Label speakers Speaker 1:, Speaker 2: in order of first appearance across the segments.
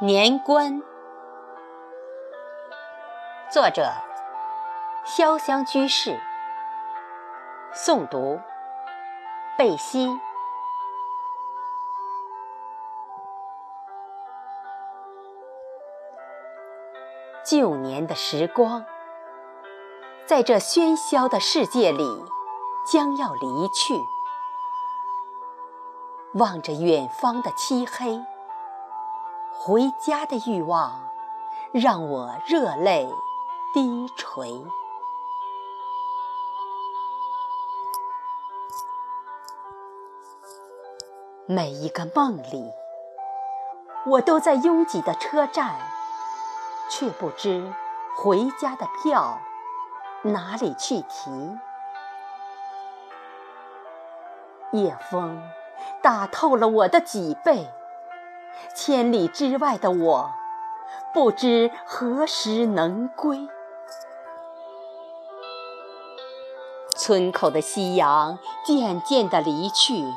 Speaker 1: 年关，作者：潇湘居士，诵读：贝西。旧年的时光，在这喧嚣的世界里，将要离去。望着远方的漆黑。回家的欲望让我热泪低垂。每一个梦里，我都在拥挤的车站，却不知回家的票哪里去提。夜风打透了我的脊背。千里之外的我，不知何时能归。村口的夕阳渐渐地离去，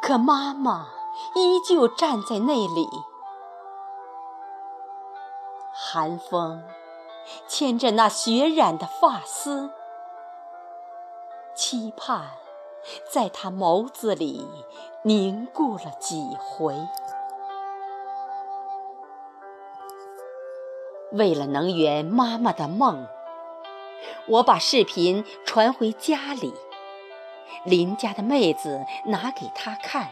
Speaker 1: 可妈妈依旧站在那里。寒风牵着那雪染的发丝，期盼在她眸子里凝固了几回。为了能圆妈妈的梦，我把视频传回家里，邻家的妹子拿给她看，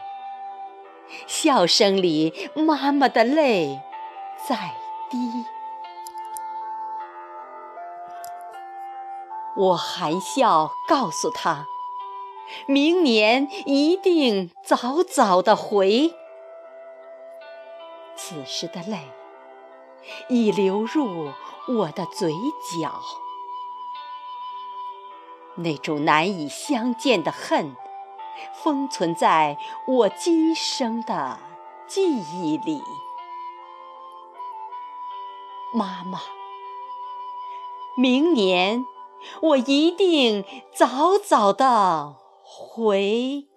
Speaker 1: 笑声里妈妈的泪在滴。我含笑告诉她，明年一定早早的回。此时的泪。已流入我的嘴角，那种难以相见的恨，封存在我今生的记忆里。妈妈，明年我一定早早的回。